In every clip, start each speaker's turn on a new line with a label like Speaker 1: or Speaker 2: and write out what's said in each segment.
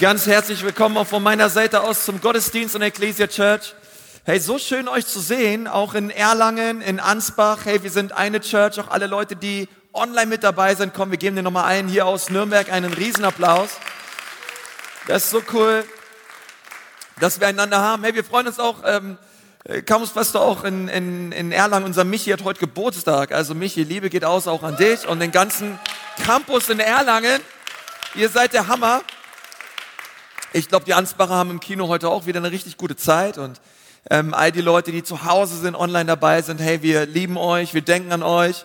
Speaker 1: Ganz herzlich willkommen auch von meiner Seite aus zum Gottesdienst in der Ecclesia Church. Hey, so schön euch zu sehen, auch in Erlangen, in Ansbach. Hey, wir sind eine Church, auch alle Leute, die online mit dabei sind. Komm, wir geben dir nochmal einen hier aus Nürnberg einen Riesenapplaus. Das ist so cool, dass wir einander haben. Hey, wir freuen uns auch, ähm, Campuspaster auch in, in, in Erlangen, unser Michi hat heute Geburtstag. Also Michi, Liebe geht aus auch an dich und den ganzen Campus in Erlangen. Ihr seid der Hammer. Ich glaube, die Ansbacher haben im Kino heute auch wieder eine richtig gute Zeit und ähm, all die Leute, die zu Hause sind, online dabei sind, hey, wir lieben euch, wir denken an euch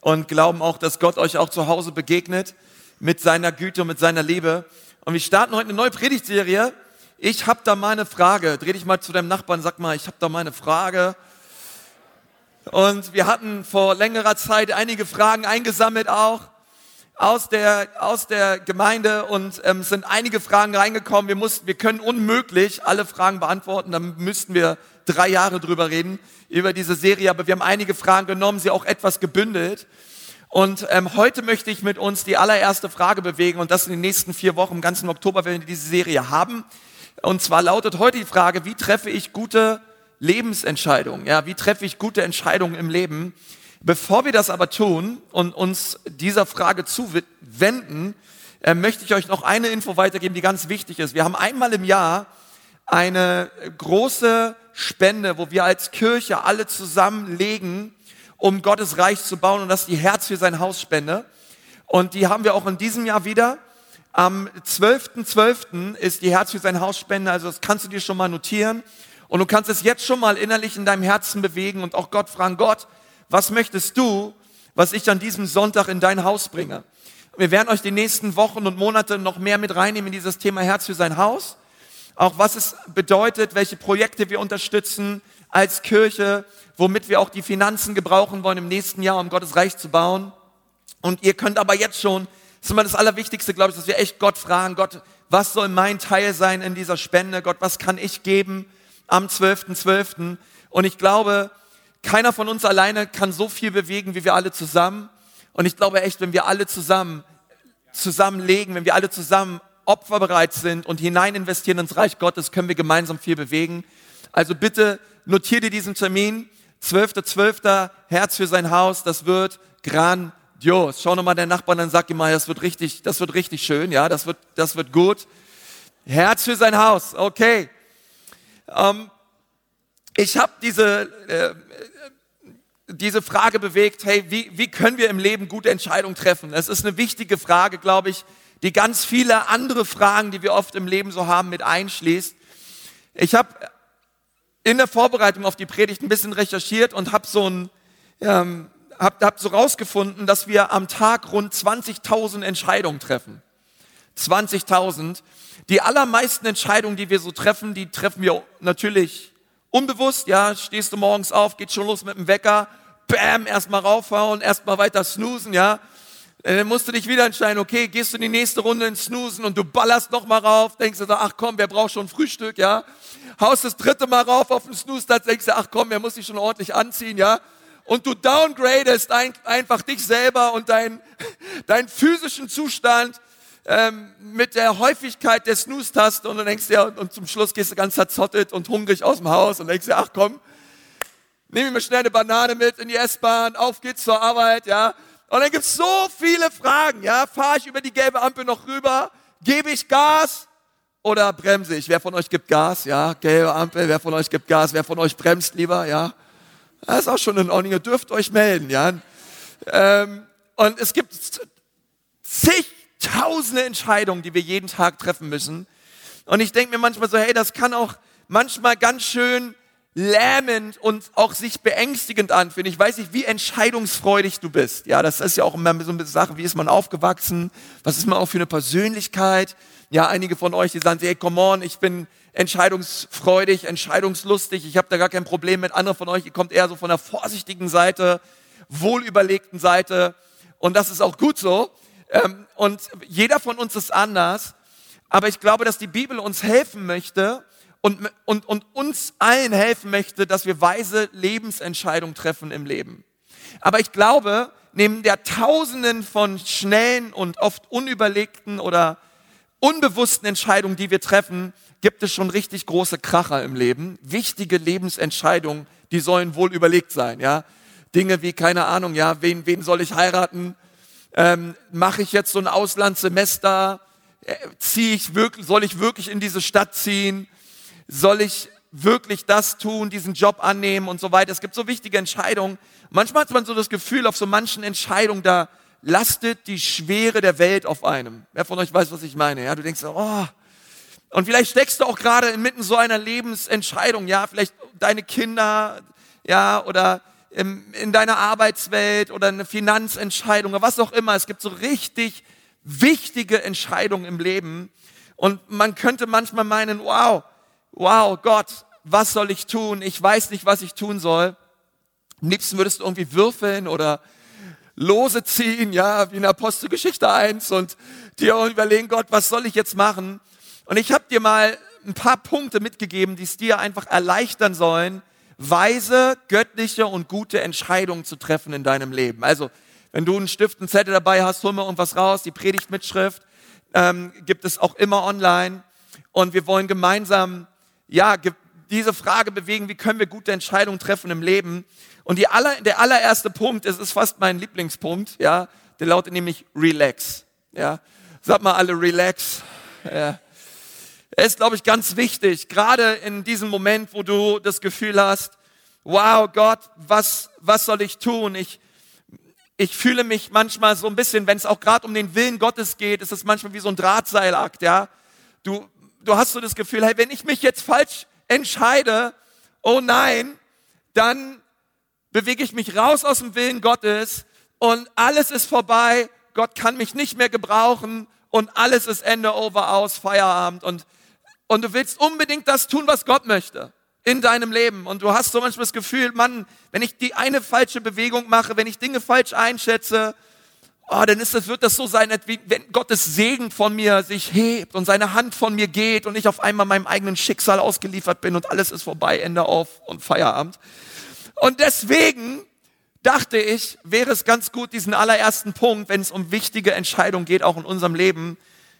Speaker 1: und glauben auch, dass Gott euch auch zu Hause begegnet mit seiner Güte und mit seiner Liebe. Und wir starten heute eine neue Predigtserie. Ich habe da mal eine Frage. Dreh dich mal zu deinem Nachbarn, sag mal, ich habe da mal eine Frage. Und wir hatten vor längerer Zeit einige Fragen eingesammelt auch aus der, aus der Gemeinde und ähm, sind einige Fragen reingekommen. Wir, mussten, wir können unmöglich alle Fragen beantworten, dann müssten wir drei Jahre drüber reden, über diese Serie. Aber wir haben einige Fragen genommen, sie auch etwas gebündelt. Und ähm, heute möchte ich mit uns die allererste Frage bewegen und das in den nächsten vier Wochen, im ganzen Oktober werden wir diese Serie haben. Und zwar lautet heute die Frage, wie treffe ich gute Lebensentscheidungen? Ja, wie treffe ich gute Entscheidungen im Leben? Bevor wir das aber tun und uns dieser Frage zuwenden, äh, möchte ich euch noch eine Info weitergeben, die ganz wichtig ist. Wir haben einmal im Jahr eine große Spende, wo wir als Kirche alle zusammenlegen, um Gottes Reich zu bauen und das ist die Herz für sein Haus Spende. Und die haben wir auch in diesem Jahr wieder. Am 12.12. .12. ist die Herz für sein Haus Spende, also das kannst du dir schon mal notieren. Und du kannst es jetzt schon mal innerlich in deinem Herzen bewegen und auch Gott fragen, Gott, was möchtest du, was ich an diesem Sonntag in dein Haus bringe? Wir werden euch die nächsten Wochen und Monate noch mehr mit reinnehmen in dieses Thema Herz für sein Haus. Auch was es bedeutet, welche Projekte wir unterstützen als Kirche, womit wir auch die Finanzen gebrauchen wollen im nächsten Jahr, um Gottes Reich zu bauen. Und ihr könnt aber jetzt schon, das ist immer das Allerwichtigste, glaube ich, dass wir echt Gott fragen, Gott, was soll mein Teil sein in dieser Spende? Gott, was kann ich geben am 12.12.? .12.? Und ich glaube, keiner von uns alleine kann so viel bewegen, wie wir alle zusammen. Und ich glaube echt, wenn wir alle zusammen zusammenlegen, wenn wir alle zusammen opferbereit sind und hinein investieren ins Reich Gottes, können wir gemeinsam viel bewegen. Also bitte notiert dir diesen Termin. 12.12. .12. Herz für sein Haus. Das wird grandios. Schau nochmal der Nachbarn an, sag ihm mal, das wird richtig, das wird richtig schön. Ja, das wird, das wird gut. Herz für sein Haus. Okay. Ähm, ich habe diese äh, diese Frage bewegt, hey, wie, wie können wir im Leben gute Entscheidungen treffen? Es ist eine wichtige Frage, glaube ich, die ganz viele andere Fragen, die wir oft im Leben so haben, mit einschließt. Ich habe in der Vorbereitung auf die Predigt ein bisschen recherchiert und habe so ein, ähm, hab, hab so rausgefunden, dass wir am Tag rund 20.000 Entscheidungen treffen. 20.000. Die allermeisten Entscheidungen, die wir so treffen, die treffen wir natürlich Unbewusst, ja, stehst du morgens auf, geht schon los mit dem Wecker, bam, erstmal raufhauen, erstmal weiter snoosen, ja. Dann musst du dich wieder entscheiden, okay, gehst du in die nächste Runde ins Snoosen und du ballerst nochmal rauf, denkst du, ach komm, wer braucht schon Frühstück, ja. Haust das dritte Mal rauf auf den Snooze, denkst du, ach komm, wer muss sich schon ordentlich anziehen, ja. Und du downgradest ein, einfach dich selber und deinen dein physischen Zustand ähm, mit der Häufigkeit der Snooze-Taste und dann denkst du ja, und, zum Schluss gehst du ganz zerzottet und hungrig aus dem Haus und denkst dir, ach komm, nehme ich mir schnell eine Banane mit in die S-Bahn, auf geht's zur Arbeit, ja. Und dann gibt's so viele Fragen, ja. Fahre ich über die gelbe Ampel noch rüber? Gebe ich Gas oder bremse ich? Wer von euch gibt Gas? Ja, gelbe Ampel, wer von euch gibt Gas? Wer von euch bremst lieber? Ja. Das ist auch schon in Ordnung, ihr dürft euch melden, ja. Ähm, und es gibt zig tausende Entscheidungen, die wir jeden Tag treffen müssen. Und ich denke mir manchmal so, hey, das kann auch manchmal ganz schön lähmend und auch sich beängstigend anfühlen. Ich weiß nicht, wie entscheidungsfreudig du bist. Ja, das ist ja auch immer so eine Sache, wie ist man aufgewachsen? Was ist man auch für eine Persönlichkeit? Ja, einige von euch, die sagen, hey, come on, ich bin entscheidungsfreudig, entscheidungslustig, ich habe da gar kein Problem mit. Andere von euch, ihr kommt eher so von der vorsichtigen Seite, wohlüberlegten Seite. Und das ist auch gut so. Ähm, und jeder von uns ist anders. Aber ich glaube, dass die Bibel uns helfen möchte und, und, und uns allen helfen möchte, dass wir weise Lebensentscheidungen treffen im Leben. Aber ich glaube, neben der Tausenden von schnellen und oft unüberlegten oder unbewussten Entscheidungen, die wir treffen, gibt es schon richtig große Kracher im Leben. Wichtige Lebensentscheidungen, die sollen wohl überlegt sein, ja. Dinge wie, keine Ahnung, ja, wen, wen soll ich heiraten? Ähm, Mache ich jetzt so ein Auslandssemester? Äh, ziehe ich wirklich, soll ich wirklich in diese Stadt ziehen? Soll ich wirklich das tun, diesen Job annehmen und so weiter? Es gibt so wichtige Entscheidungen. Manchmal hat man so das Gefühl, auf so manchen Entscheidungen, da lastet die Schwere der Welt auf einem. Wer von euch weiß, was ich meine? Ja, du denkst, oh, und vielleicht steckst du auch gerade inmitten so einer Lebensentscheidung, ja, vielleicht deine Kinder, ja, oder in, in deiner Arbeitswelt oder eine Finanzentscheidung oder was auch immer. Es gibt so richtig wichtige Entscheidungen im Leben. Und man könnte manchmal meinen, wow, wow, Gott, was soll ich tun? Ich weiß nicht, was ich tun soll. Am liebsten würdest du irgendwie würfeln oder Lose ziehen, ja, wie in Apostelgeschichte 1 und dir überlegen, Gott, was soll ich jetzt machen? Und ich habe dir mal ein paar Punkte mitgegeben, die es dir einfach erleichtern sollen, weise, göttliche und gute Entscheidungen zu treffen in deinem Leben. Also, wenn du einen Stift, einen Zettel dabei hast, hol mal irgendwas raus. Die Predigtmitschrift ähm, gibt es auch immer online. Und wir wollen gemeinsam, ja, diese Frage bewegen, wie können wir gute Entscheidungen treffen im Leben? Und die aller, der allererste Punkt, es ist fast mein Lieblingspunkt, ja, der lautet nämlich relax. Ja, sag mal alle relax. Ja. Er ist, glaube ich, ganz wichtig, gerade in diesem Moment, wo du das Gefühl hast, wow, Gott, was, was soll ich tun? Ich, ich fühle mich manchmal so ein bisschen, wenn es auch gerade um den Willen Gottes geht, ist es manchmal wie so ein Drahtseilakt, ja. Du, du hast so das Gefühl, hey, wenn ich mich jetzt falsch entscheide, oh nein, dann bewege ich mich raus aus dem Willen Gottes und alles ist vorbei, Gott kann mich nicht mehr gebrauchen und alles ist Ende over aus, Feierabend und und du willst unbedingt das tun, was Gott möchte in deinem Leben. Und du hast so manchmal das Gefühl, Mann, wenn ich die eine falsche Bewegung mache, wenn ich Dinge falsch einschätze, oh, dann ist das, wird das so sein, wie wenn Gottes Segen von mir sich hebt und seine Hand von mir geht und ich auf einmal meinem eigenen Schicksal ausgeliefert bin und alles ist vorbei, Ende auf und Feierabend. Und deswegen dachte ich, wäre es ganz gut, diesen allerersten Punkt, wenn es um wichtige Entscheidungen geht, auch in unserem Leben,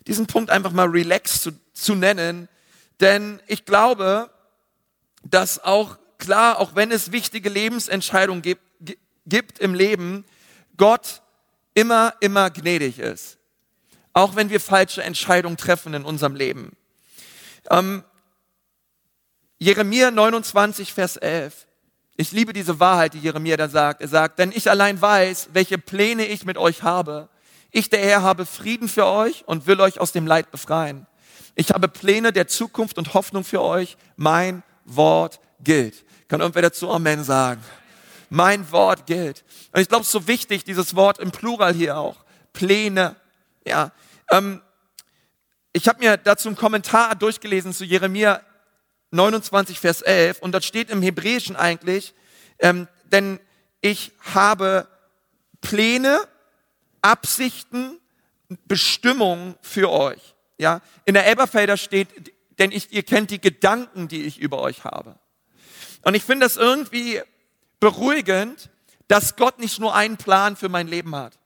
Speaker 1: diesen Punkt einfach mal relax zu, zu nennen, denn ich glaube, dass auch klar, auch wenn es wichtige Lebensentscheidungen gibt, gibt im Leben, Gott immer, immer gnädig ist. Auch wenn wir falsche Entscheidungen treffen in unserem Leben. Ähm, Jeremia 29, Vers 11. Ich liebe diese Wahrheit, die Jeremia da sagt. Er sagt, denn ich allein weiß, welche Pläne ich mit euch habe. Ich, der Herr, habe Frieden für euch und will euch aus dem Leid befreien. Ich habe Pläne der Zukunft und Hoffnung für euch. Mein Wort gilt. Kann irgendwer dazu Amen sagen? Mein Wort gilt. Und ich glaube, es ist so wichtig, dieses Wort im Plural hier auch. Pläne. Ja. Ähm, ich habe mir dazu einen Kommentar durchgelesen zu Jeremia 29, Vers 11. Und dort steht im Hebräischen eigentlich, ähm, denn ich habe Pläne, Absichten, Bestimmungen für euch. Ja, in der Elberfelder steht, denn ich, ihr kennt die Gedanken, die ich über euch habe. Und ich finde das irgendwie beruhigend, dass Gott nicht nur einen Plan für mein Leben hat.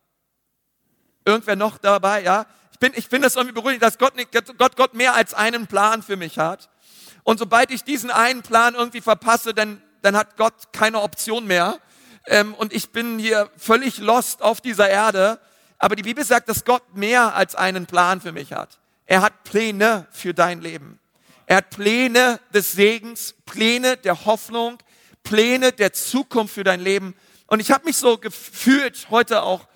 Speaker 1: Irgendwer noch dabei, ja? Ich bin, ich finde das irgendwie beruhigend, dass Gott, nicht, Gott, Gott mehr als einen Plan für mich hat. Und sobald ich diesen einen Plan irgendwie verpasse, dann, dann hat Gott keine Option mehr. Ähm, und ich bin hier völlig lost auf dieser Erde. Aber die Bibel sagt, dass Gott mehr als einen Plan für mich hat. Er hat Pläne für dein Leben. Er hat Pläne des Segens, Pläne der Hoffnung, Pläne der Zukunft für dein Leben. Und ich habe mich so gefühlt heute auch,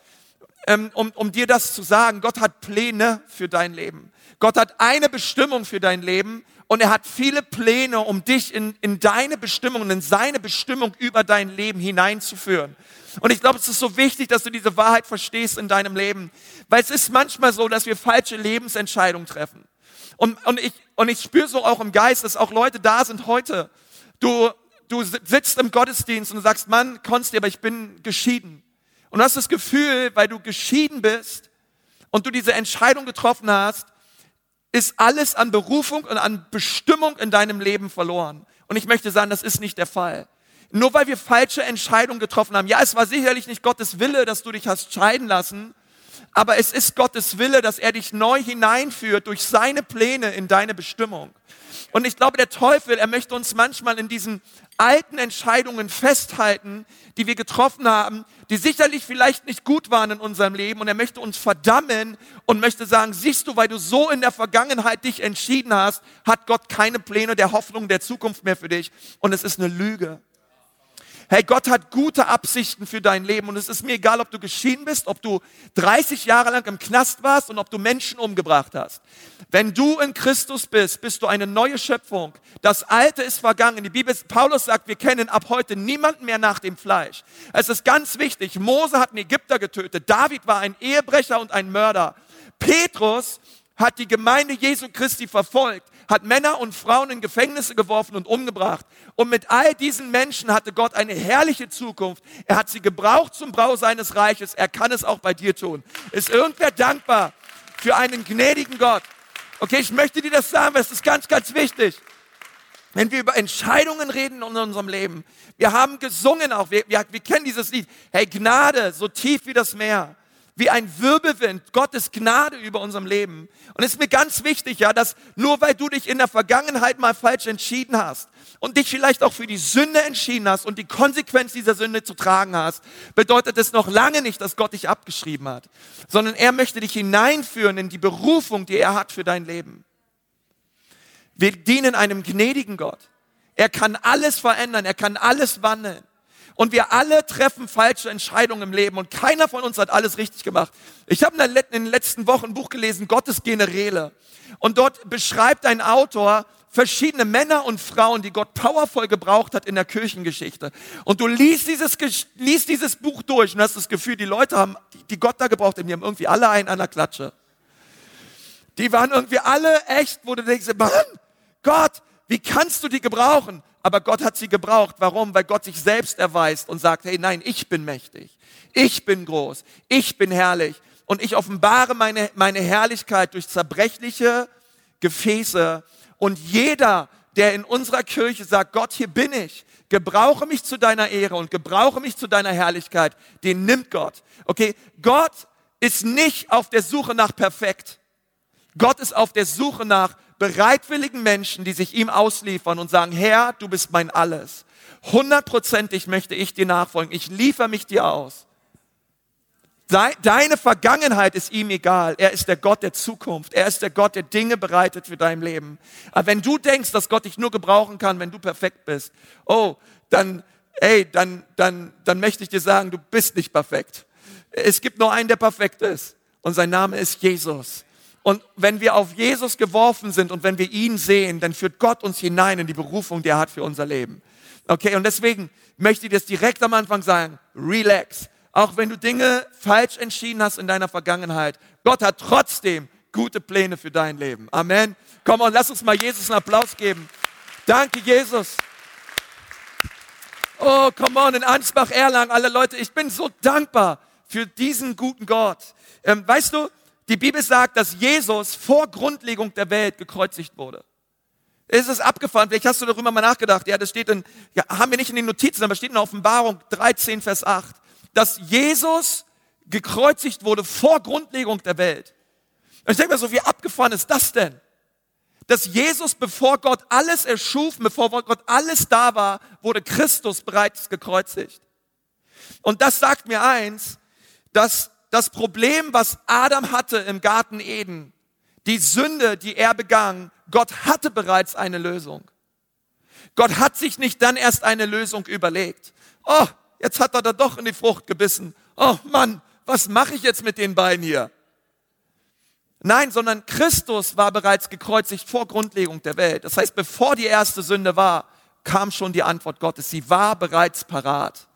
Speaker 1: ähm, um, um dir das zu sagen, Gott hat Pläne für dein Leben. Gott hat eine Bestimmung für dein Leben und er hat viele Pläne, um dich in, in deine Bestimmung, in seine Bestimmung über dein Leben hineinzuführen. Und ich glaube, es ist so wichtig, dass du diese Wahrheit verstehst in deinem Leben. Weil es ist manchmal so, dass wir falsche Lebensentscheidungen treffen. Und, und ich, und ich spüre so auch im Geist, dass auch Leute da sind heute. Du, du sitzt im Gottesdienst und sagst, Mann, Konsti, aber ich bin geschieden. Und du hast das Gefühl, weil du geschieden bist und du diese Entscheidung getroffen hast, ist alles an Berufung und an Bestimmung in deinem Leben verloren. Und ich möchte sagen, das ist nicht der Fall. Nur weil wir falsche Entscheidungen getroffen haben. Ja, es war sicherlich nicht Gottes Wille, dass du dich hast scheiden lassen. aber es ist Gottes Wille, dass er dich neu hineinführt durch seine Pläne in deine Bestimmung. Und ich glaube, der Teufel, er möchte uns manchmal in diesen alten Entscheidungen festhalten, die wir getroffen haben, die sicherlich vielleicht nicht gut waren in unserem Leben. Und er möchte uns verdammen und möchte sagen, siehst du, weil du so in der Vergangenheit dich entschieden hast, hat Gott keine Pläne der Hoffnung der Zukunft mehr für dich. Und es ist eine Lüge. Hey, Gott hat gute Absichten für dein Leben und es ist mir egal, ob du geschieden bist, ob du 30 Jahre lang im Knast warst und ob du Menschen umgebracht hast. Wenn du in Christus bist, bist du eine neue Schöpfung. Das Alte ist vergangen. Die Bibel, Paulus sagt, wir kennen ab heute niemanden mehr nach dem Fleisch. Es ist ganz wichtig. Mose hat einen Ägypter getötet. David war ein Ehebrecher und ein Mörder. Petrus hat die Gemeinde Jesu Christi verfolgt hat Männer und Frauen in Gefängnisse geworfen und umgebracht. Und mit all diesen Menschen hatte Gott eine herrliche Zukunft. Er hat sie gebraucht zum Brau seines Reiches. Er kann es auch bei dir tun. Ist irgendwer dankbar für einen gnädigen Gott? Okay, ich möchte dir das sagen, weil es ist ganz, ganz wichtig. Wenn wir über Entscheidungen reden in unserem Leben, wir haben gesungen auch, wir, wir, wir kennen dieses Lied, hey Gnade, so tief wie das Meer wie ein Wirbelwind, Gottes Gnade über unserem Leben. Und es ist mir ganz wichtig, ja, dass nur weil du dich in der Vergangenheit mal falsch entschieden hast und dich vielleicht auch für die Sünde entschieden hast und die Konsequenz dieser Sünde zu tragen hast, bedeutet es noch lange nicht, dass Gott dich abgeschrieben hat, sondern er möchte dich hineinführen in die Berufung, die er hat für dein Leben. Wir dienen einem gnädigen Gott. Er kann alles verändern, er kann alles wandeln. Und wir alle treffen falsche Entscheidungen im Leben und keiner von uns hat alles richtig gemacht. Ich habe in den letzten Wochen ein Buch gelesen, Gottes Generäle. Und dort beschreibt ein Autor verschiedene Männer und Frauen, die Gott powervoll gebraucht hat in der Kirchengeschichte. Und du liest dieses, liest dieses Buch durch und hast das Gefühl, die Leute haben, die Gott da gebraucht haben, die haben irgendwie alle einen an der Klatsche. Die waren irgendwie alle echt, wo du denkst, Mann, Gott, wie kannst du die gebrauchen? Aber Gott hat sie gebraucht. Warum? Weil Gott sich selbst erweist und sagt, hey, nein, ich bin mächtig. Ich bin groß. Ich bin herrlich. Und ich offenbare meine, meine Herrlichkeit durch zerbrechliche Gefäße. Und jeder, der in unserer Kirche sagt, Gott, hier bin ich, gebrauche mich zu deiner Ehre und gebrauche mich zu deiner Herrlichkeit, den nimmt Gott. Okay? Gott ist nicht auf der Suche nach perfekt. Gott ist auf der Suche nach bereitwilligen Menschen, die sich ihm ausliefern und sagen, Herr, du bist mein Alles. Hundertprozentig möchte ich dir nachfolgen. Ich liefere mich dir aus. Deine Vergangenheit ist ihm egal. Er ist der Gott der Zukunft. Er ist der Gott, der Dinge bereitet für dein Leben. Aber wenn du denkst, dass Gott dich nur gebrauchen kann, wenn du perfekt bist, oh, dann, ey, dann, dann, dann möchte ich dir sagen, du bist nicht perfekt. Es gibt nur einen, der perfekt ist. Und sein Name ist Jesus. Und wenn wir auf Jesus geworfen sind und wenn wir ihn sehen, dann führt Gott uns hinein in die Berufung, die er hat für unser Leben. Okay, und deswegen möchte ich das direkt am Anfang sagen, relax. Auch wenn du Dinge falsch entschieden hast in deiner Vergangenheit, Gott hat trotzdem gute Pläne für dein Leben. Amen. Komm und lass uns mal Jesus einen Applaus geben. Danke, Jesus. Oh, come on, in Ansbach, Erlangen, alle Leute, ich bin so dankbar für diesen guten Gott. Ähm, weißt du, die Bibel sagt, dass Jesus vor Grundlegung der Welt gekreuzigt wurde. Ist es abgefahren? Vielleicht hast du darüber mal nachgedacht. Ja, das steht in, ja, haben wir nicht in den Notizen, aber steht in Offenbarung 13, Vers 8, dass Jesus gekreuzigt wurde vor Grundlegung der Welt. Und ich denke mir so, wie abgefahren ist das denn? Dass Jesus, bevor Gott alles erschuf, bevor Gott alles da war, wurde Christus bereits gekreuzigt. Und das sagt mir eins, dass das Problem, was Adam hatte im Garten Eden, die Sünde, die er begangen, Gott hatte bereits eine Lösung. Gott hat sich nicht dann erst eine Lösung überlegt. Oh, jetzt hat er da doch in die Frucht gebissen. Oh Mann, was mache ich jetzt mit den beiden hier? Nein, sondern Christus war bereits gekreuzigt vor Grundlegung der Welt. Das heißt, bevor die erste Sünde war, kam schon die Antwort Gottes. Sie war bereits parat.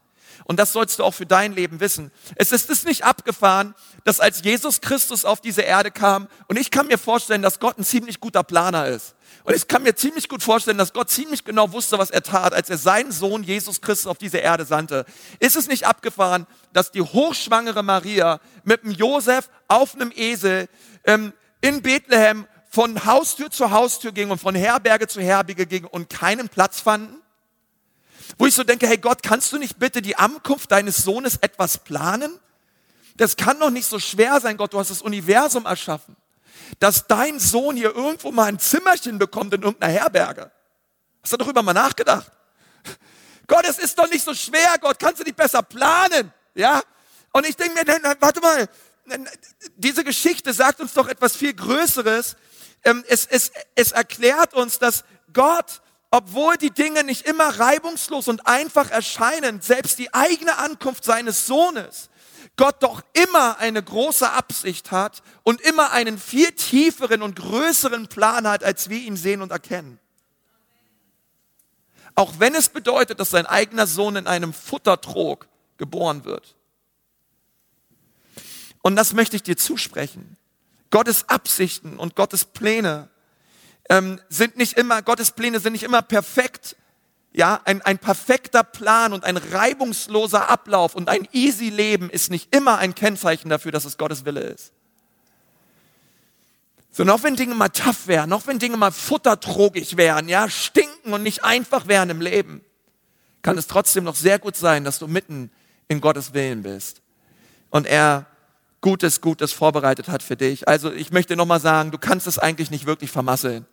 Speaker 1: Und das sollst du auch für dein Leben wissen. Es ist es nicht abgefahren, dass als Jesus Christus auf diese Erde kam, und ich kann mir vorstellen, dass Gott ein ziemlich guter Planer ist. Und ich kann mir ziemlich gut vorstellen, dass Gott ziemlich genau wusste, was er tat, als er seinen Sohn Jesus Christus auf diese Erde sandte. Ist es nicht abgefahren, dass die hochschwangere Maria mit dem Josef auf einem Esel ähm, in Bethlehem von Haustür zu Haustür ging und von Herberge zu Herberge ging und keinen Platz fanden? Wo ich so denke, hey Gott, kannst du nicht bitte die Ankunft deines Sohnes etwas planen? das kann doch nicht so schwer sein, Gott, du hast das Universum erschaffen, dass dein Sohn hier irgendwo mal ein Zimmerchen bekommt in irgendeiner Herberge. Hast du darüber mal nachgedacht? Gott, es ist doch nicht so schwer, Gott, kannst du nicht besser planen? Ja? Und ich denke mir, warte mal, diese Geschichte sagt uns doch etwas viel Größeres. Ähm, es, es, es erklärt uns, dass Gott, obwohl die Dinge nicht immer reibungslos und einfach erscheinen, selbst die eigene Ankunft seines Sohnes, Gott doch immer eine große Absicht hat und immer einen viel tieferen und größeren Plan hat, als wir ihn sehen und erkennen. Auch wenn es bedeutet, dass sein eigener Sohn in einem Futtertrog geboren wird. Und das möchte ich dir zusprechen. Gottes Absichten und Gottes Pläne ähm, sind nicht immer, Gottes Pläne sind nicht immer perfekt. Ja, ein, ein perfekter Plan und ein reibungsloser Ablauf und ein easy Leben ist nicht immer ein Kennzeichen dafür, dass es Gottes Wille ist. So, noch wenn Dinge mal tough wären, noch wenn Dinge mal futtertrogig wären, ja, stinken und nicht einfach wären im Leben, kann es trotzdem noch sehr gut sein, dass du mitten in Gottes Willen bist. Und er Gutes, Gutes vorbereitet hat für dich. Also ich möchte nochmal sagen, du kannst es eigentlich nicht wirklich vermasseln.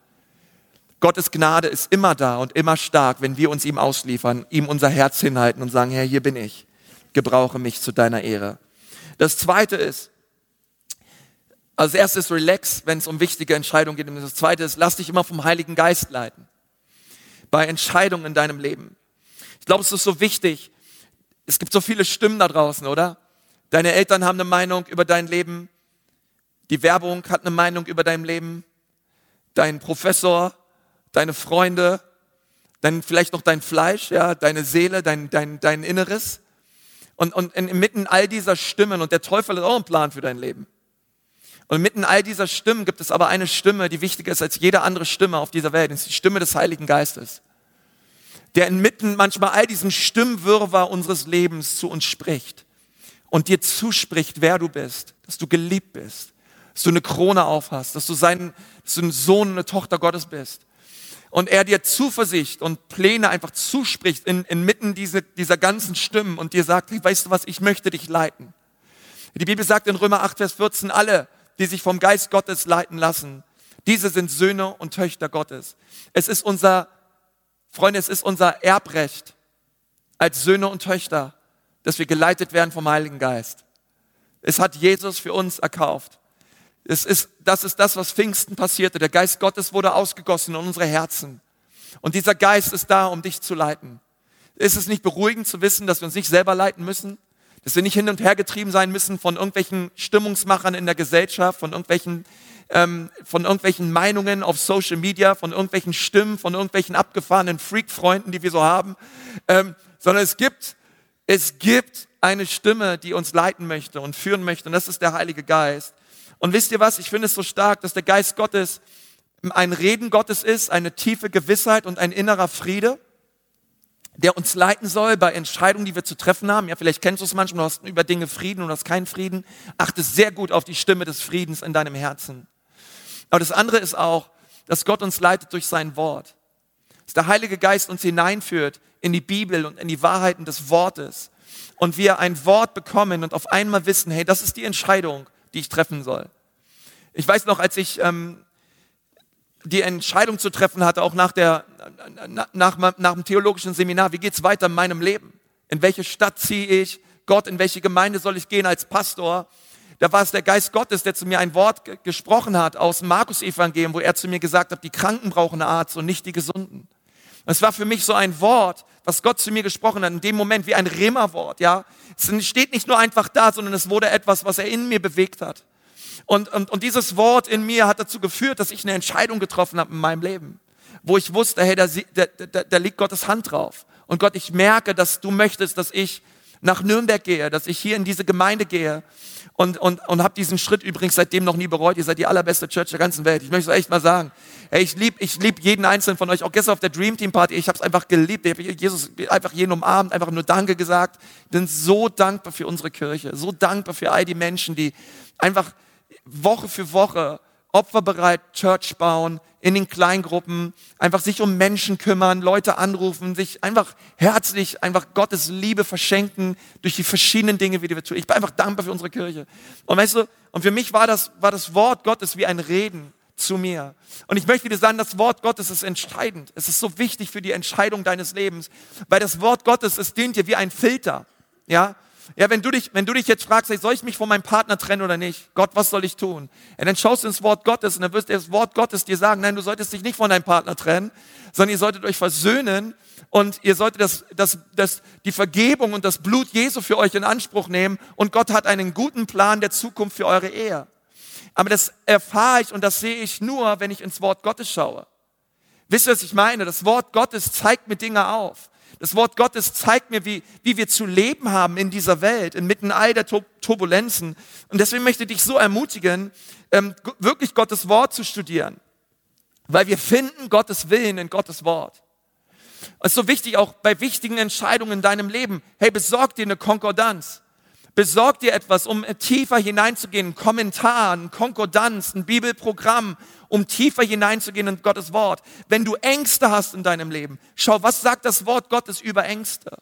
Speaker 1: Gottes Gnade ist immer da und immer stark, wenn wir uns ihm ausliefern, ihm unser Herz hinhalten und sagen, Herr, hier bin ich, gebrauche mich zu deiner Ehre. Das zweite ist, als erstes relax, wenn es um wichtige Entscheidungen geht. Und das zweite ist, lass dich immer vom Heiligen Geist leiten. Bei Entscheidungen in deinem Leben. Ich glaube, es ist so wichtig. Es gibt so viele Stimmen da draußen, oder? Deine Eltern haben eine Meinung über dein Leben. Die Werbung hat eine Meinung über dein Leben. Dein Professor, deine Freunde, dann vielleicht noch dein Fleisch, ja, deine Seele, dein, dein, dein Inneres. Und, und inmitten all dieser Stimmen, und der Teufel hat auch einen Plan für dein Leben. Und inmitten all dieser Stimmen gibt es aber eine Stimme, die wichtiger ist als jede andere Stimme auf dieser Welt. Das ist die Stimme des Heiligen Geistes. Der inmitten manchmal all diesen Stimmwirrwarr unseres Lebens zu uns spricht und dir zuspricht, wer du bist, dass du geliebt bist, dass du eine Krone aufhast, dass du, sein, dass du ein Sohn, eine Tochter Gottes bist und er dir Zuversicht und Pläne einfach zuspricht in, inmitten diese, dieser ganzen Stimmen und dir sagt, weißt du was, ich möchte dich leiten. Die Bibel sagt in Römer 8, Vers 14, alle, die sich vom Geist Gottes leiten lassen, diese sind Söhne und Töchter Gottes. Es ist unser, Freunde, es ist unser Erbrecht als Söhne und Töchter, dass wir geleitet werden vom Heiligen Geist. Es hat Jesus für uns erkauft. Es ist, das ist das, was Pfingsten passierte. Der Geist Gottes wurde ausgegossen in unsere Herzen. Und dieser Geist ist da, um dich zu leiten. Ist es nicht beruhigend zu wissen, dass wir uns nicht selber leiten müssen? Dass wir nicht hin und her getrieben sein müssen von irgendwelchen Stimmungsmachern in der Gesellschaft, von irgendwelchen, ähm, von irgendwelchen Meinungen auf Social Media, von irgendwelchen Stimmen, von irgendwelchen abgefahrenen Freak-Freunden, die wir so haben, ähm, sondern es gibt, es gibt eine Stimme, die uns leiten möchte und führen möchte, und das ist der Heilige Geist. Und wisst ihr was? Ich finde es so stark, dass der Geist Gottes ein Reden Gottes ist, eine tiefe Gewissheit und ein innerer Friede, der uns leiten soll bei Entscheidungen, die wir zu treffen haben. Ja, vielleicht kennst du es manchmal, du hast über Dinge Frieden und hast keinen Frieden. Achte sehr gut auf die Stimme des Friedens in deinem Herzen. Aber das andere ist auch, dass Gott uns leitet durch sein Wort. Dass der Heilige Geist uns hineinführt in die Bibel und in die Wahrheiten des Wortes. Und wir ein Wort bekommen und auf einmal wissen, hey, das ist die Entscheidung, die ich treffen soll. Ich weiß noch, als ich ähm, die Entscheidung zu treffen hatte, auch nach, der, nach, nach, nach dem theologischen Seminar, wie geht's weiter in meinem Leben? In welche Stadt ziehe ich? Gott, in welche Gemeinde soll ich gehen als Pastor? Da war es der Geist Gottes, der zu mir ein Wort gesprochen hat aus dem Markus-Evangelium, wo er zu mir gesagt hat, die Kranken brauchen Arzt und nicht die Gesunden. Es war für mich so ein Wort, was Gott zu mir gesprochen hat, in dem Moment wie ein Rema-Wort, ja. Es steht nicht nur einfach da, sondern es wurde etwas, was er in mir bewegt hat. Und, und, und dieses Wort in mir hat dazu geführt, dass ich eine Entscheidung getroffen habe in meinem Leben, wo ich wusste, hey, da, da, da liegt Gottes Hand drauf. Und Gott, ich merke, dass du möchtest, dass ich nach Nürnberg gehe, dass ich hier in diese Gemeinde gehe und, und, und habe diesen Schritt übrigens seitdem noch nie bereut. Ihr seid die allerbeste Church der ganzen Welt. Ich möchte es echt mal sagen. Hey, ich liebe ich lieb jeden einzelnen von euch. Auch gestern auf der Dream Team Party. Ich habe es einfach geliebt. Ich habe Jesus einfach jeden umarmt, einfach nur Danke gesagt. Bin so dankbar für unsere Kirche. So dankbar für all die Menschen, die einfach Woche für Woche opferbereit Church bauen, in den Kleingruppen, einfach sich um Menschen kümmern, Leute anrufen, sich einfach herzlich, einfach Gottes Liebe verschenken durch die verschiedenen Dinge, wie die wir tun. Ich bin einfach dankbar für unsere Kirche. Und weißt du, und für mich war das, war das Wort Gottes wie ein Reden zu mir. Und ich möchte dir sagen, das Wort Gottes ist entscheidend. Es ist so wichtig für die Entscheidung deines Lebens, weil das Wort Gottes, es dient dir wie ein Filter. Ja, ja, wenn du dich, wenn du dich jetzt fragst, soll ich mich von meinem Partner trennen oder nicht? Gott, was soll ich tun? Ja, dann schaust du ins Wort Gottes und dann wirst das Wort Gottes dir sagen, nein, du solltest dich nicht von deinem Partner trennen, sondern ihr solltet euch versöhnen und ihr solltet das, das, das, die Vergebung und das Blut Jesu für euch in Anspruch nehmen und Gott hat einen guten Plan der Zukunft für eure Ehe. Aber das erfahre ich und das sehe ich nur, wenn ich ins Wort Gottes schaue. Wisst ihr, was ich meine? Das Wort Gottes zeigt mir Dinge auf. Das Wort Gottes zeigt mir, wie, wie wir zu leben haben in dieser Welt, inmitten all der Turbulenzen. Und deswegen möchte ich dich so ermutigen, ähm, wirklich Gottes Wort zu studieren. Weil wir finden Gottes Willen in Gottes Wort. Es ist so wichtig, auch bei wichtigen Entscheidungen in deinem Leben. Hey, besorg dir eine Konkordanz. Besorg dir etwas, um tiefer hineinzugehen, ein Kommentar, ein Konkordanz, ein Bibelprogramm, um tiefer hineinzugehen in Gottes Wort. Wenn du Ängste hast in deinem Leben, schau, was sagt das Wort Gottes über Ängste?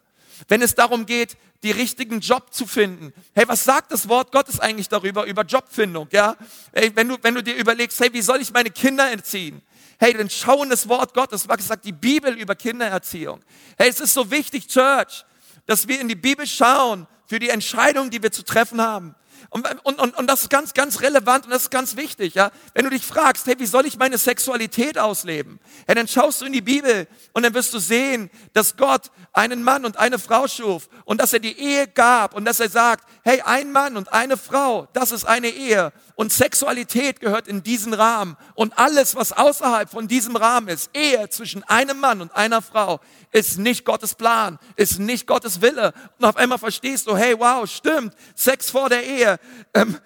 Speaker 1: Wenn es darum geht, die richtigen Job zu finden. Hey, was sagt das Wort Gottes eigentlich darüber, über Jobfindung? Ja? Hey, wenn du, wenn du dir überlegst, hey, wie soll ich meine Kinder erziehen? Hey, dann schau in das Wort Gottes. Was sagt die Bibel über Kindererziehung? Hey, es ist so wichtig, Church, dass wir in die Bibel schauen für die Entscheidungen, die wir zu treffen haben. Und, und, und, und das ist ganz, ganz relevant und das ist ganz wichtig. Ja? Wenn du dich fragst, hey, wie soll ich meine Sexualität ausleben? Hey, dann schaust du in die Bibel und dann wirst du sehen, dass Gott einen Mann und eine Frau schuf und dass er die Ehe gab und dass er sagt, hey, ein Mann und eine Frau, das ist eine Ehe und Sexualität gehört in diesen Rahmen und alles, was außerhalb von diesem Rahmen ist, Ehe zwischen einem Mann und einer Frau, ist nicht Gottes Plan, ist nicht Gottes Wille. Und auf einmal verstehst du, hey, wow, stimmt, Sex vor der Ehe, ähm,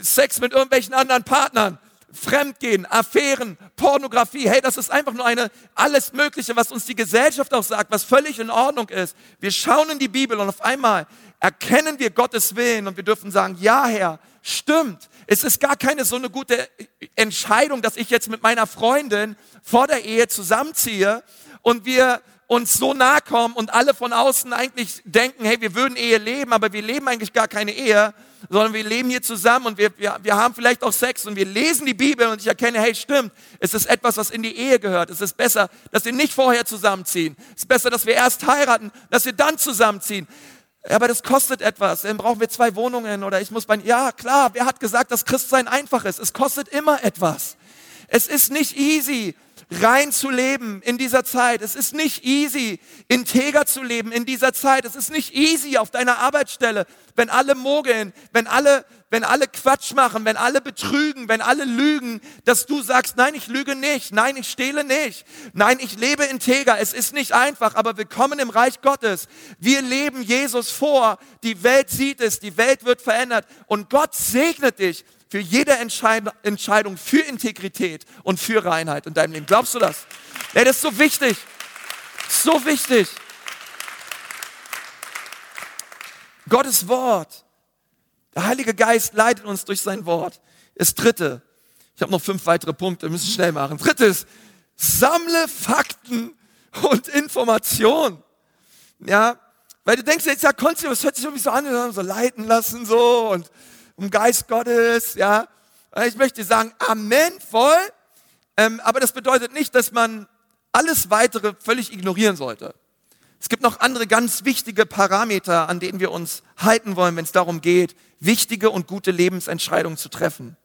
Speaker 1: Sex mit irgendwelchen anderen Partnern, Fremdgehen, Affären, Pornografie, hey, das ist einfach nur eine, alles Mögliche, was uns die Gesellschaft auch sagt, was völlig in Ordnung ist. Wir schauen in die Bibel und auf einmal erkennen wir Gottes Willen und wir dürfen sagen, ja Herr, stimmt. Es ist gar keine so eine gute Entscheidung, dass ich jetzt mit meiner Freundin vor der Ehe zusammenziehe und wir uns so nahe kommen und alle von außen eigentlich denken, hey, wir würden Ehe leben, aber wir leben eigentlich gar keine Ehe, sondern wir leben hier zusammen und wir, wir, wir haben vielleicht auch Sex und wir lesen die Bibel und ich erkenne, hey, stimmt, es ist etwas, was in die Ehe gehört. Es ist besser, dass wir nicht vorher zusammenziehen. Es ist besser, dass wir erst heiraten, dass wir dann zusammenziehen. Ja, aber das kostet etwas. Dann brauchen wir zwei Wohnungen oder ich muss bei, ja klar, wer hat gesagt, dass Christsein einfach ist? Es kostet immer etwas. Es ist nicht easy rein zu leben in dieser Zeit. Es ist nicht easy, integer zu leben in dieser Zeit. Es ist nicht easy auf deiner Arbeitsstelle, wenn alle mogeln, wenn alle, wenn alle Quatsch machen, wenn alle betrügen, wenn alle lügen, dass du sagst, nein, ich lüge nicht, nein, ich stehle nicht, nein, ich lebe integer. Es ist nicht einfach, aber willkommen im Reich Gottes. Wir leben Jesus vor. Die Welt sieht es, die Welt wird verändert und Gott segnet dich für jede Entscheidung für Integrität und für Reinheit in deinem Leben. Glaubst du das? Ja, das ist so wichtig. So wichtig. Gottes Wort. Der Heilige Geist leitet uns durch sein Wort. Das dritte. Ich habe noch fünf weitere Punkte, müssen schnell machen. Drittes, sammle Fakten und Informationen. Ja, weil du denkst jetzt, ja, Konzi, das hört sich irgendwie so an, so leiten lassen, so und um Geist Gottes, ja. Ich möchte sagen, Amen, voll. Ähm, aber das bedeutet nicht, dass man alles weitere völlig ignorieren sollte. Es gibt noch andere ganz wichtige Parameter, an denen wir uns halten wollen, wenn es darum geht, wichtige und gute Lebensentscheidungen zu treffen.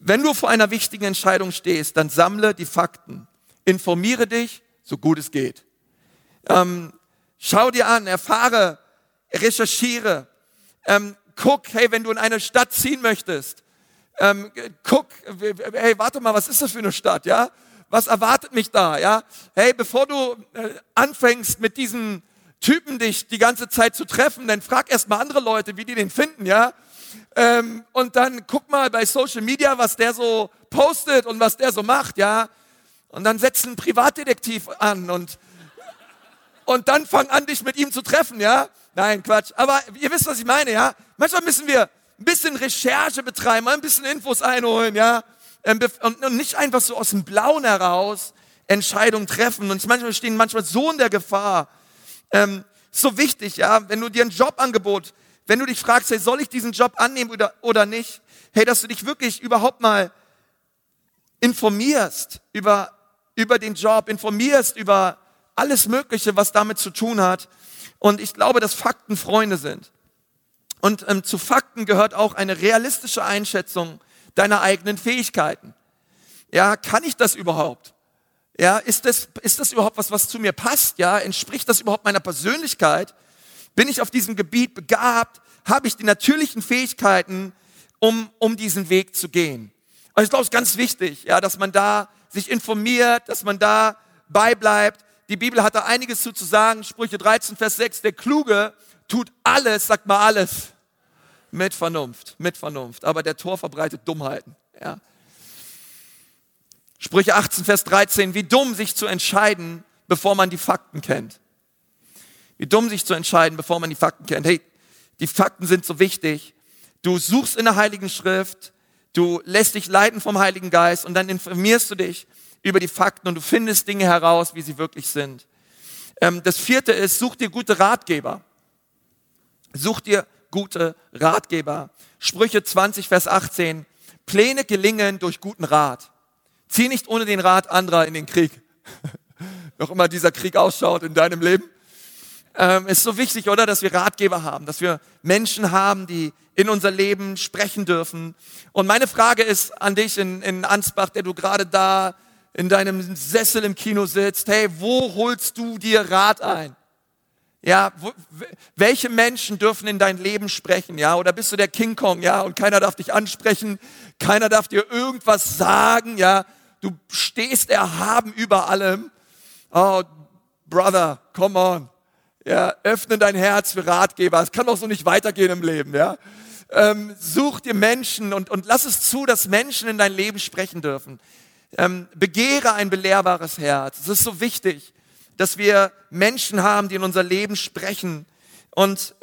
Speaker 1: Wenn du vor einer wichtigen Entscheidung stehst, dann sammle die Fakten. Informiere dich, so gut es geht. Ähm, schau dir an, erfahre, recherchiere. Ähm, guck, hey, wenn du in eine Stadt ziehen möchtest, ähm, guck, hey, warte mal, was ist das für eine Stadt, ja? Was erwartet mich da, ja? Hey, bevor du äh, anfängst mit diesen Typen dich die ganze Zeit zu treffen, dann frag erst mal andere Leute, wie die den finden, ja? Ähm, und dann guck mal bei Social Media, was der so postet und was der so macht, ja? Und dann setz einen Privatdetektiv an und und dann fang an, dich mit ihm zu treffen, ja? Nein, Quatsch. Aber ihr wisst, was ich meine, ja? Manchmal müssen wir, ein bisschen Recherche betreiben, ein bisschen Infos einholen, ja. Ähm, und nicht einfach so aus dem Blauen heraus Entscheidungen treffen. Und manchmal stehen manchmal so in der Gefahr. Ähm, so wichtig, ja, wenn du dir ein Jobangebot, wenn du dich fragst, hey, soll ich diesen Job annehmen oder, oder nicht? Hey, dass du dich wirklich überhaupt mal informierst über, über den Job, informierst über alles Mögliche, was damit zu tun hat. Und ich glaube, dass Fakten Freunde sind. Und ähm, zu Fakten gehört auch eine realistische Einschätzung deiner eigenen Fähigkeiten. Ja, kann ich das überhaupt? Ja, ist das, ist das überhaupt was, was zu mir passt? Ja, entspricht das überhaupt meiner Persönlichkeit? Bin ich auf diesem Gebiet begabt? Habe ich die natürlichen Fähigkeiten, um, um diesen Weg zu gehen? Und ich glaube, es ist ganz wichtig, ja, dass man da sich informiert, dass man da beibleibt. Die Bibel hat da einiges zu, zu sagen. Sprüche 13, Vers 6. Der Kluge tut alles, sagt mal alles, mit Vernunft, mit Vernunft. Aber der Tor verbreitet Dummheiten. Ja. Sprüche 18, Vers 13. Wie dumm, sich zu entscheiden, bevor man die Fakten kennt. Wie dumm, sich zu entscheiden, bevor man die Fakten kennt. Hey, die Fakten sind so wichtig. Du suchst in der Heiligen Schrift, du lässt dich leiten vom Heiligen Geist und dann informierst du dich über die Fakten und du findest Dinge heraus, wie sie wirklich sind. Ähm, das vierte ist, such dir gute Ratgeber. Such dir gute Ratgeber. Sprüche 20, Vers 18. Pläne gelingen durch guten Rat. Zieh nicht ohne den Rat anderer in den Krieg. Noch immer dieser Krieg ausschaut in deinem Leben. Ähm, ist so wichtig, oder, dass wir Ratgeber haben, dass wir Menschen haben, die in unser Leben sprechen dürfen. Und meine Frage ist an dich in, in Ansbach, der du gerade da in deinem Sessel im Kino sitzt. Hey, wo holst du dir Rat ein? Ja, wo, welche Menschen dürfen in dein Leben sprechen? Ja, oder bist du der King Kong? Ja, und keiner darf dich ansprechen, keiner darf dir irgendwas sagen. Ja, du stehst erhaben über allem. Oh, Brother, come on. Ja, öffne dein Herz für Ratgeber. Es kann doch so nicht weitergehen im Leben. Ja, ähm, such dir Menschen und, und lass es zu, dass Menschen in dein Leben sprechen dürfen. Ähm, begehre ein belehrbares Herz. Es ist so wichtig dass wir Menschen haben, die in unser Leben sprechen. Und,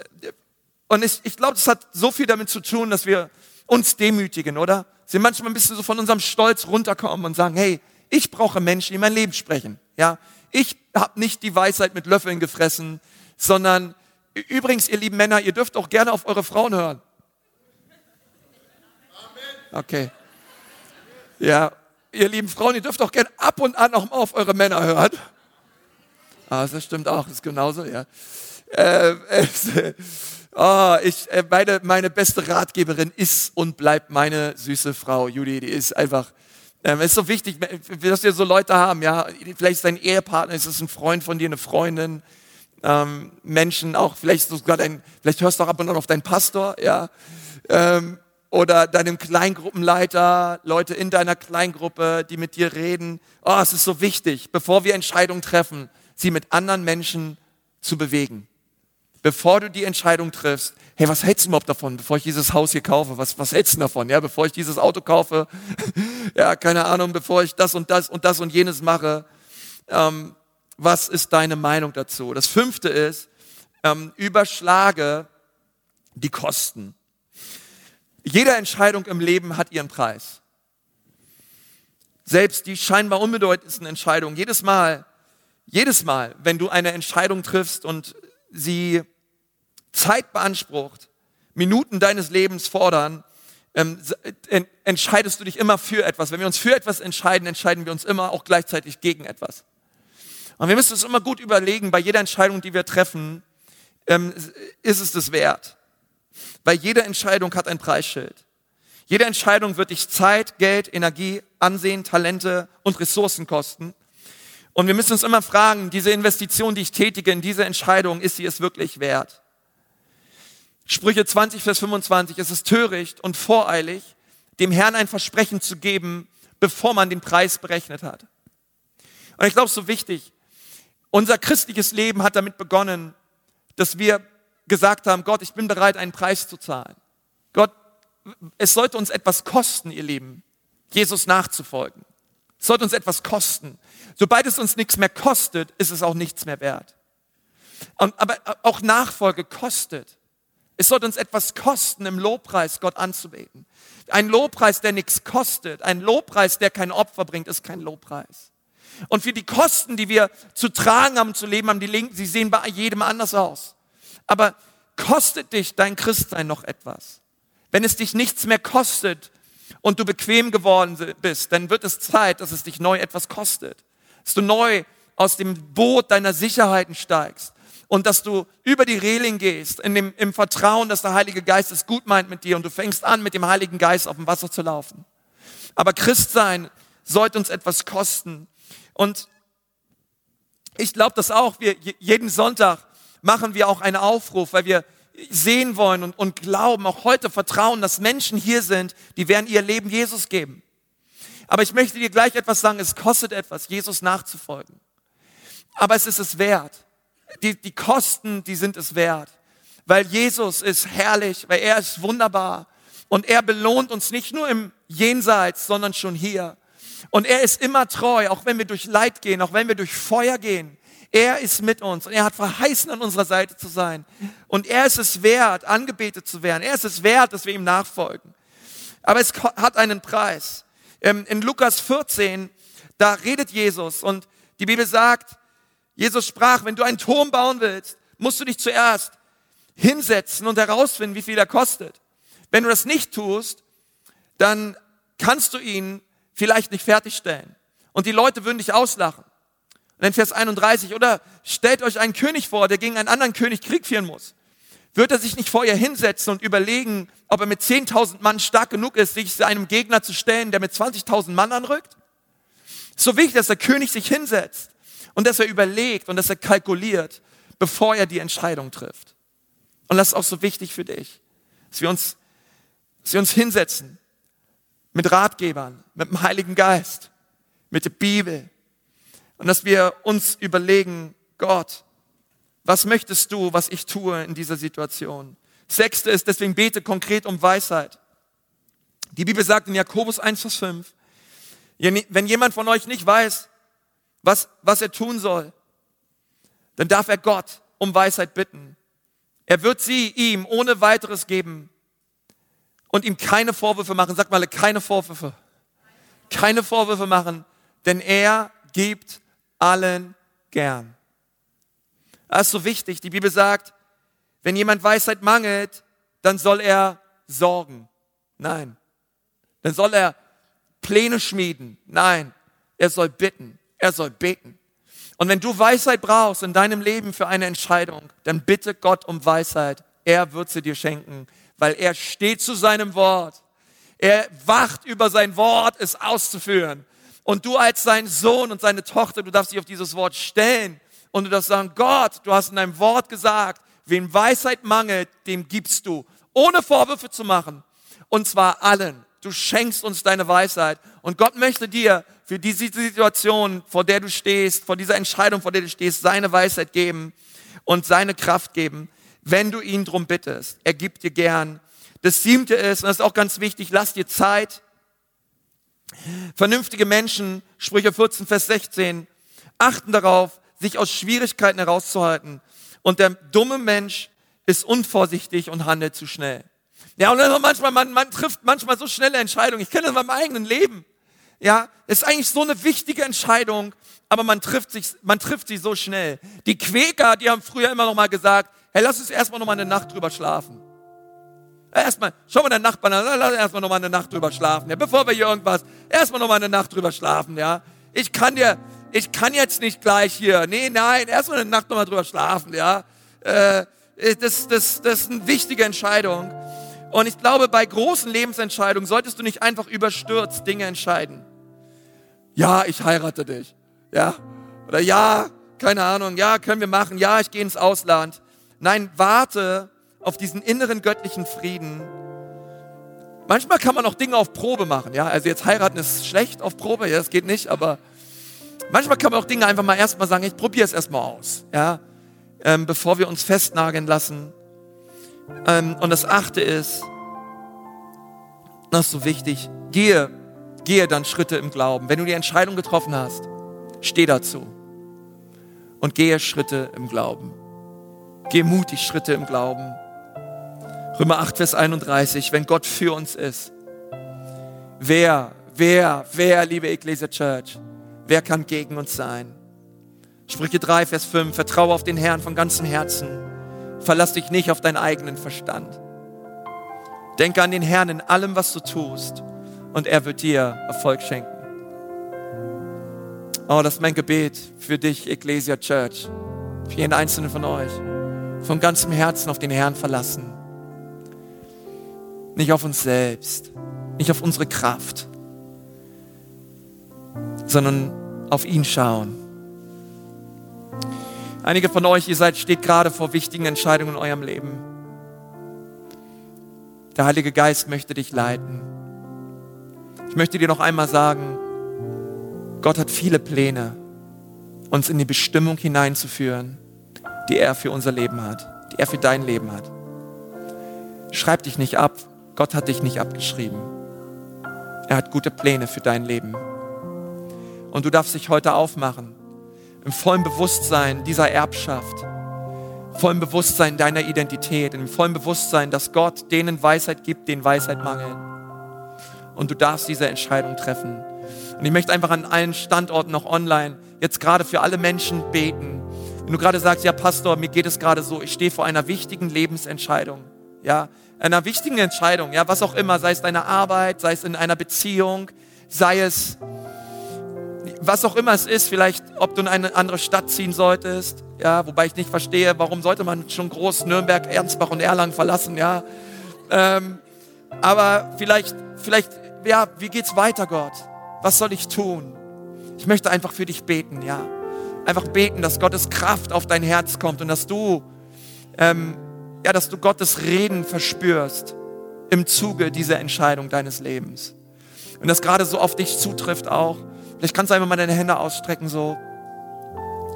Speaker 1: und ich, ich glaube, das hat so viel damit zu tun, dass wir uns demütigen, oder? Sie manchmal ein bisschen so von unserem Stolz runterkommen und sagen, hey, ich brauche Menschen, die mein Leben sprechen. Ja, ich habe nicht die Weisheit mit Löffeln gefressen, sondern übrigens, ihr lieben Männer, ihr dürft auch gerne auf eure Frauen hören. Okay. Ja, ihr lieben Frauen, ihr dürft auch gerne ab und an auch mal auf eure Männer hören. Ah, das stimmt auch, das ist genauso, ja. Äh, äh, oh, ich, äh, meine, meine beste Ratgeberin ist und bleibt meine süße Frau, Judy, die ist einfach, ähm, es ist so wichtig, dass wir so Leute haben, ja, vielleicht ist dein Ehepartner, ist es ein Freund von dir, eine Freundin, ähm, Menschen, auch vielleicht sogar dein, vielleicht hörst du auch ab und an auf deinen Pastor, ja, ähm, oder deinem Kleingruppenleiter, Leute in deiner Kleingruppe, die mit dir reden. Oh, es ist so wichtig, bevor wir Entscheidungen treffen, sie mit anderen Menschen zu bewegen. Bevor du die Entscheidung triffst, hey, was hältst du überhaupt davon, bevor ich dieses Haus hier kaufe? Was, was hältst du davon? Ja, bevor ich dieses Auto kaufe, ja, keine Ahnung, bevor ich das und das und das und jenes mache, ähm, was ist deine Meinung dazu? Das fünfte ist, ähm, überschlage die Kosten. Jede Entscheidung im Leben hat ihren Preis. Selbst die scheinbar unbedeutendsten Entscheidungen, jedes Mal, jedes Mal, wenn du eine Entscheidung triffst und sie Zeit beansprucht, Minuten deines Lebens fordern, ähm, entscheidest du dich immer für etwas. Wenn wir uns für etwas entscheiden, entscheiden wir uns immer auch gleichzeitig gegen etwas. Und wir müssen uns immer gut überlegen, bei jeder Entscheidung, die wir treffen, ähm, ist es das wert. Weil jede Entscheidung hat ein Preisschild. Jede Entscheidung wird dich Zeit, Geld, Energie, Ansehen, Talente und Ressourcen kosten. Und wir müssen uns immer fragen, diese Investition, die ich tätige in diese Entscheidung, ist sie es wirklich wert? Sprüche 20, Vers 25, es ist töricht und voreilig, dem Herrn ein Versprechen zu geben, bevor man den Preis berechnet hat. Und ich glaube, es ist so wichtig. Unser christliches Leben hat damit begonnen, dass wir gesagt haben, Gott, ich bin bereit, einen Preis zu zahlen. Gott, es sollte uns etwas kosten, ihr Lieben, Jesus nachzufolgen. Es sollte uns etwas kosten. Sobald es uns nichts mehr kostet, ist es auch nichts mehr wert. Und, aber auch Nachfolge kostet. Es sollte uns etwas kosten, im Lobpreis Gott anzubeten. Ein Lobpreis, der nichts kostet, ein Lobpreis, der kein Opfer bringt, ist kein Lobpreis. Und für die Kosten, die wir zu tragen haben, zu leben haben, die Linken, sie sehen bei jedem anders aus. Aber kostet dich dein Christsein noch etwas? Wenn es dich nichts mehr kostet und du bequem geworden bist, dann wird es Zeit, dass es dich neu etwas kostet. Dass du neu aus dem Boot deiner Sicherheiten steigst und dass du über die Reling gehst, in dem, im Vertrauen, dass der Heilige Geist es gut meint mit dir und du fängst an, mit dem Heiligen Geist auf dem Wasser zu laufen. Aber Christsein sollte uns etwas kosten. Und ich glaube das auch. Wir, jeden Sonntag machen wir auch einen Aufruf, weil wir sehen wollen und, und glauben, auch heute vertrauen, dass Menschen hier sind, die werden ihr Leben Jesus geben. Aber ich möchte dir gleich etwas sagen, es kostet etwas, Jesus nachzufolgen. Aber es ist es wert. Die, die Kosten, die sind es wert. Weil Jesus ist herrlich, weil er ist wunderbar. Und er belohnt uns nicht nur im Jenseits, sondern schon hier. Und er ist immer treu, auch wenn wir durch Leid gehen, auch wenn wir durch Feuer gehen. Er ist mit uns und er hat verheißen, an unserer Seite zu sein. Und er ist es wert, angebetet zu werden. Er ist es wert, dass wir ihm nachfolgen. Aber es hat einen Preis. Ähm, in Lukas 14, da redet Jesus und die Bibel sagt, Jesus sprach, wenn du einen Turm bauen willst, musst du dich zuerst hinsetzen und herausfinden, wie viel er kostet. Wenn du das nicht tust, dann kannst du ihn vielleicht nicht fertigstellen. Und die Leute würden dich auslachen. Und in Vers 31, oder stellt euch einen König vor, der gegen einen anderen König Krieg führen muss. Wird er sich nicht vor ihr hinsetzen und überlegen, ob er mit 10.000 Mann stark genug ist, sich einem Gegner zu stellen, der mit 20.000 Mann anrückt? So wichtig, dass der König sich hinsetzt und dass er überlegt und dass er kalkuliert, bevor er die Entscheidung trifft. Und das ist auch so wichtig für dich, dass wir uns, dass wir uns hinsetzen mit Ratgebern, mit dem Heiligen Geist, mit der Bibel und dass wir uns überlegen, Gott, was möchtest du, was ich tue in dieser Situation? Sechste ist, deswegen bete konkret um Weisheit. Die Bibel sagt in Jakobus 1, Vers 5, wenn jemand von euch nicht weiß, was, was er tun soll, dann darf er Gott um Weisheit bitten. Er wird sie ihm ohne weiteres geben und ihm keine Vorwürfe machen. Sag mal, keine Vorwürfe. Keine Vorwürfe machen, denn er gibt allen gern. Das ist so wichtig. Die Bibel sagt, wenn jemand Weisheit mangelt, dann soll er sorgen. Nein. Dann soll er Pläne schmieden. Nein. Er soll bitten. Er soll beten. Und wenn du Weisheit brauchst in deinem Leben für eine Entscheidung, dann bitte Gott um Weisheit. Er wird sie dir schenken weil er steht zu seinem Wort. Er wacht über sein Wort, es auszuführen. Und du als sein Sohn und seine Tochter, du darfst dich auf dieses Wort stellen und du darfst sagen, Gott, du hast in deinem Wort gesagt, wem Weisheit mangelt, dem gibst du, ohne Vorwürfe zu machen. Und zwar allen. Du schenkst uns deine Weisheit. Und Gott möchte dir für diese Situation, vor der du stehst, vor dieser Entscheidung, vor der du stehst, seine Weisheit geben und seine Kraft geben wenn du ihn drum bittest. Er gibt dir gern. Das siebte ist, und das ist auch ganz wichtig, lass dir Zeit. Vernünftige Menschen, Sprüche 14, Vers 16, achten darauf, sich aus Schwierigkeiten herauszuhalten. Und der dumme Mensch ist unvorsichtig und handelt zu schnell. Ja, und manchmal, man, man trifft manchmal so schnelle Entscheidungen. Ich kenne das in meinem eigenen Leben. Ja, ist eigentlich so eine wichtige Entscheidung, aber man trifft sich, man trifft sie so schnell. Die Quäker, die haben früher immer noch mal gesagt, hey, lass uns erstmal noch mal eine Nacht drüber schlafen. Erstmal, schau mal der Nachbarn an, lass erstmal noch mal eine Nacht drüber schlafen, ja, bevor wir hier irgendwas, erstmal noch mal eine Nacht drüber schlafen, ja. Ich kann dir, ich kann jetzt nicht gleich hier, nee, nein, erstmal eine Nacht noch mal drüber schlafen, ja. Äh, das, das, das ist eine wichtige Entscheidung. Und ich glaube, bei großen Lebensentscheidungen solltest du nicht einfach überstürzt Dinge entscheiden. Ja, ich heirate dich. Ja. Oder ja, keine Ahnung, ja, können wir machen. Ja, ich gehe ins Ausland. Nein, warte auf diesen inneren göttlichen Frieden. Manchmal kann man auch Dinge auf Probe machen, ja. Also jetzt heiraten ist schlecht auf Probe, ja, das geht nicht, aber manchmal kann man auch Dinge einfach mal erstmal sagen, ich probiere es erstmal aus, ja. Ähm, bevor wir uns festnageln lassen. Ähm, und das achte ist, das ist so wichtig, gehe, gehe dann Schritte im Glauben. Wenn du die Entscheidung getroffen hast, steh dazu und gehe Schritte im Glauben. Geh mutig Schritte im Glauben. Römer 8, Vers 31, wenn Gott für uns ist, wer, wer, wer, liebe Ecclesia Church, wer kann gegen uns sein? Sprüche 3, Vers 5, vertraue auf den Herrn von ganzem Herzen, verlass dich nicht auf deinen eigenen Verstand. Denke an den Herrn in allem, was du tust, und er wird dir Erfolg schenken. Oh, das ist mein Gebet für dich, Ecclesia Church, für jeden einzelnen von euch. Von ganzem Herzen auf den Herrn verlassen. Nicht auf uns selbst, nicht auf unsere Kraft, sondern auf ihn schauen. Einige von euch, ihr seid, steht gerade vor wichtigen Entscheidungen in eurem Leben. Der Heilige Geist möchte dich leiten. Ich möchte dir noch einmal sagen, Gott hat viele Pläne, uns in die Bestimmung hineinzuführen, die er für unser Leben hat, die er für dein Leben hat. Schreib dich nicht ab. Gott hat dich nicht abgeschrieben. Er hat gute Pläne für dein Leben. Und du darfst dich heute aufmachen, im vollen Bewusstsein dieser Erbschaft, vollen Bewusstsein deiner Identität, im vollen Bewusstsein, dass Gott denen Weisheit gibt, denen Weisheit mangelt. Und du darfst diese Entscheidung treffen. Und ich möchte einfach an allen Standorten noch online jetzt gerade für alle Menschen beten. Wenn du gerade sagst, ja Pastor, mir geht es gerade so, ich stehe vor einer wichtigen Lebensentscheidung. Ja, einer wichtigen Entscheidung, ja, was auch immer, sei es deine Arbeit, sei es in einer Beziehung, sei es was auch immer es ist, vielleicht ob du in eine andere Stadt ziehen solltest, ja, wobei ich nicht verstehe, warum sollte man schon groß Nürnberg, Ernstbach und Erlangen verlassen, ja. Ähm, aber vielleicht, vielleicht, ja, wie geht's weiter, Gott? Was soll ich tun? Ich möchte einfach für dich beten, ja. Einfach beten, dass Gottes Kraft auf dein Herz kommt und dass du, ähm, ja, dass du Gottes Reden verspürst im Zuge dieser Entscheidung deines Lebens. Und das gerade so auf dich zutrifft auch. Vielleicht kannst du einfach mal deine Hände ausstrecken so.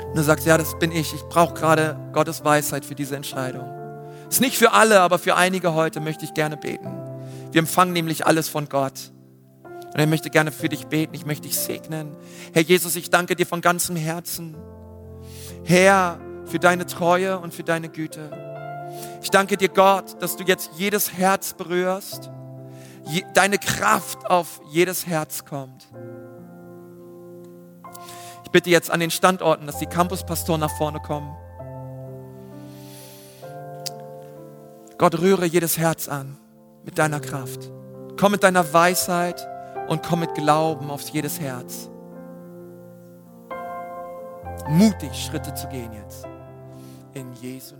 Speaker 1: Und du sagst, ja, das bin ich. Ich brauche gerade Gottes Weisheit für diese Entscheidung. Ist nicht für alle, aber für einige heute möchte ich gerne beten. Wir empfangen nämlich alles von Gott. Und ich möchte gerne für dich beten, ich möchte dich segnen. Herr Jesus, ich danke dir von ganzem Herzen. Herr, für deine Treue und für deine Güte. Ich danke dir, Gott, dass du jetzt jedes Herz berührst, deine Kraft auf jedes Herz kommt. Ich bitte jetzt an den Standorten, dass die Campuspastoren nach vorne kommen. Gott, rühre jedes Herz an mit deiner Kraft. Komm mit deiner Weisheit und komm mit Glauben auf jedes Herz. Mutig Schritte zu gehen jetzt. In Jesu.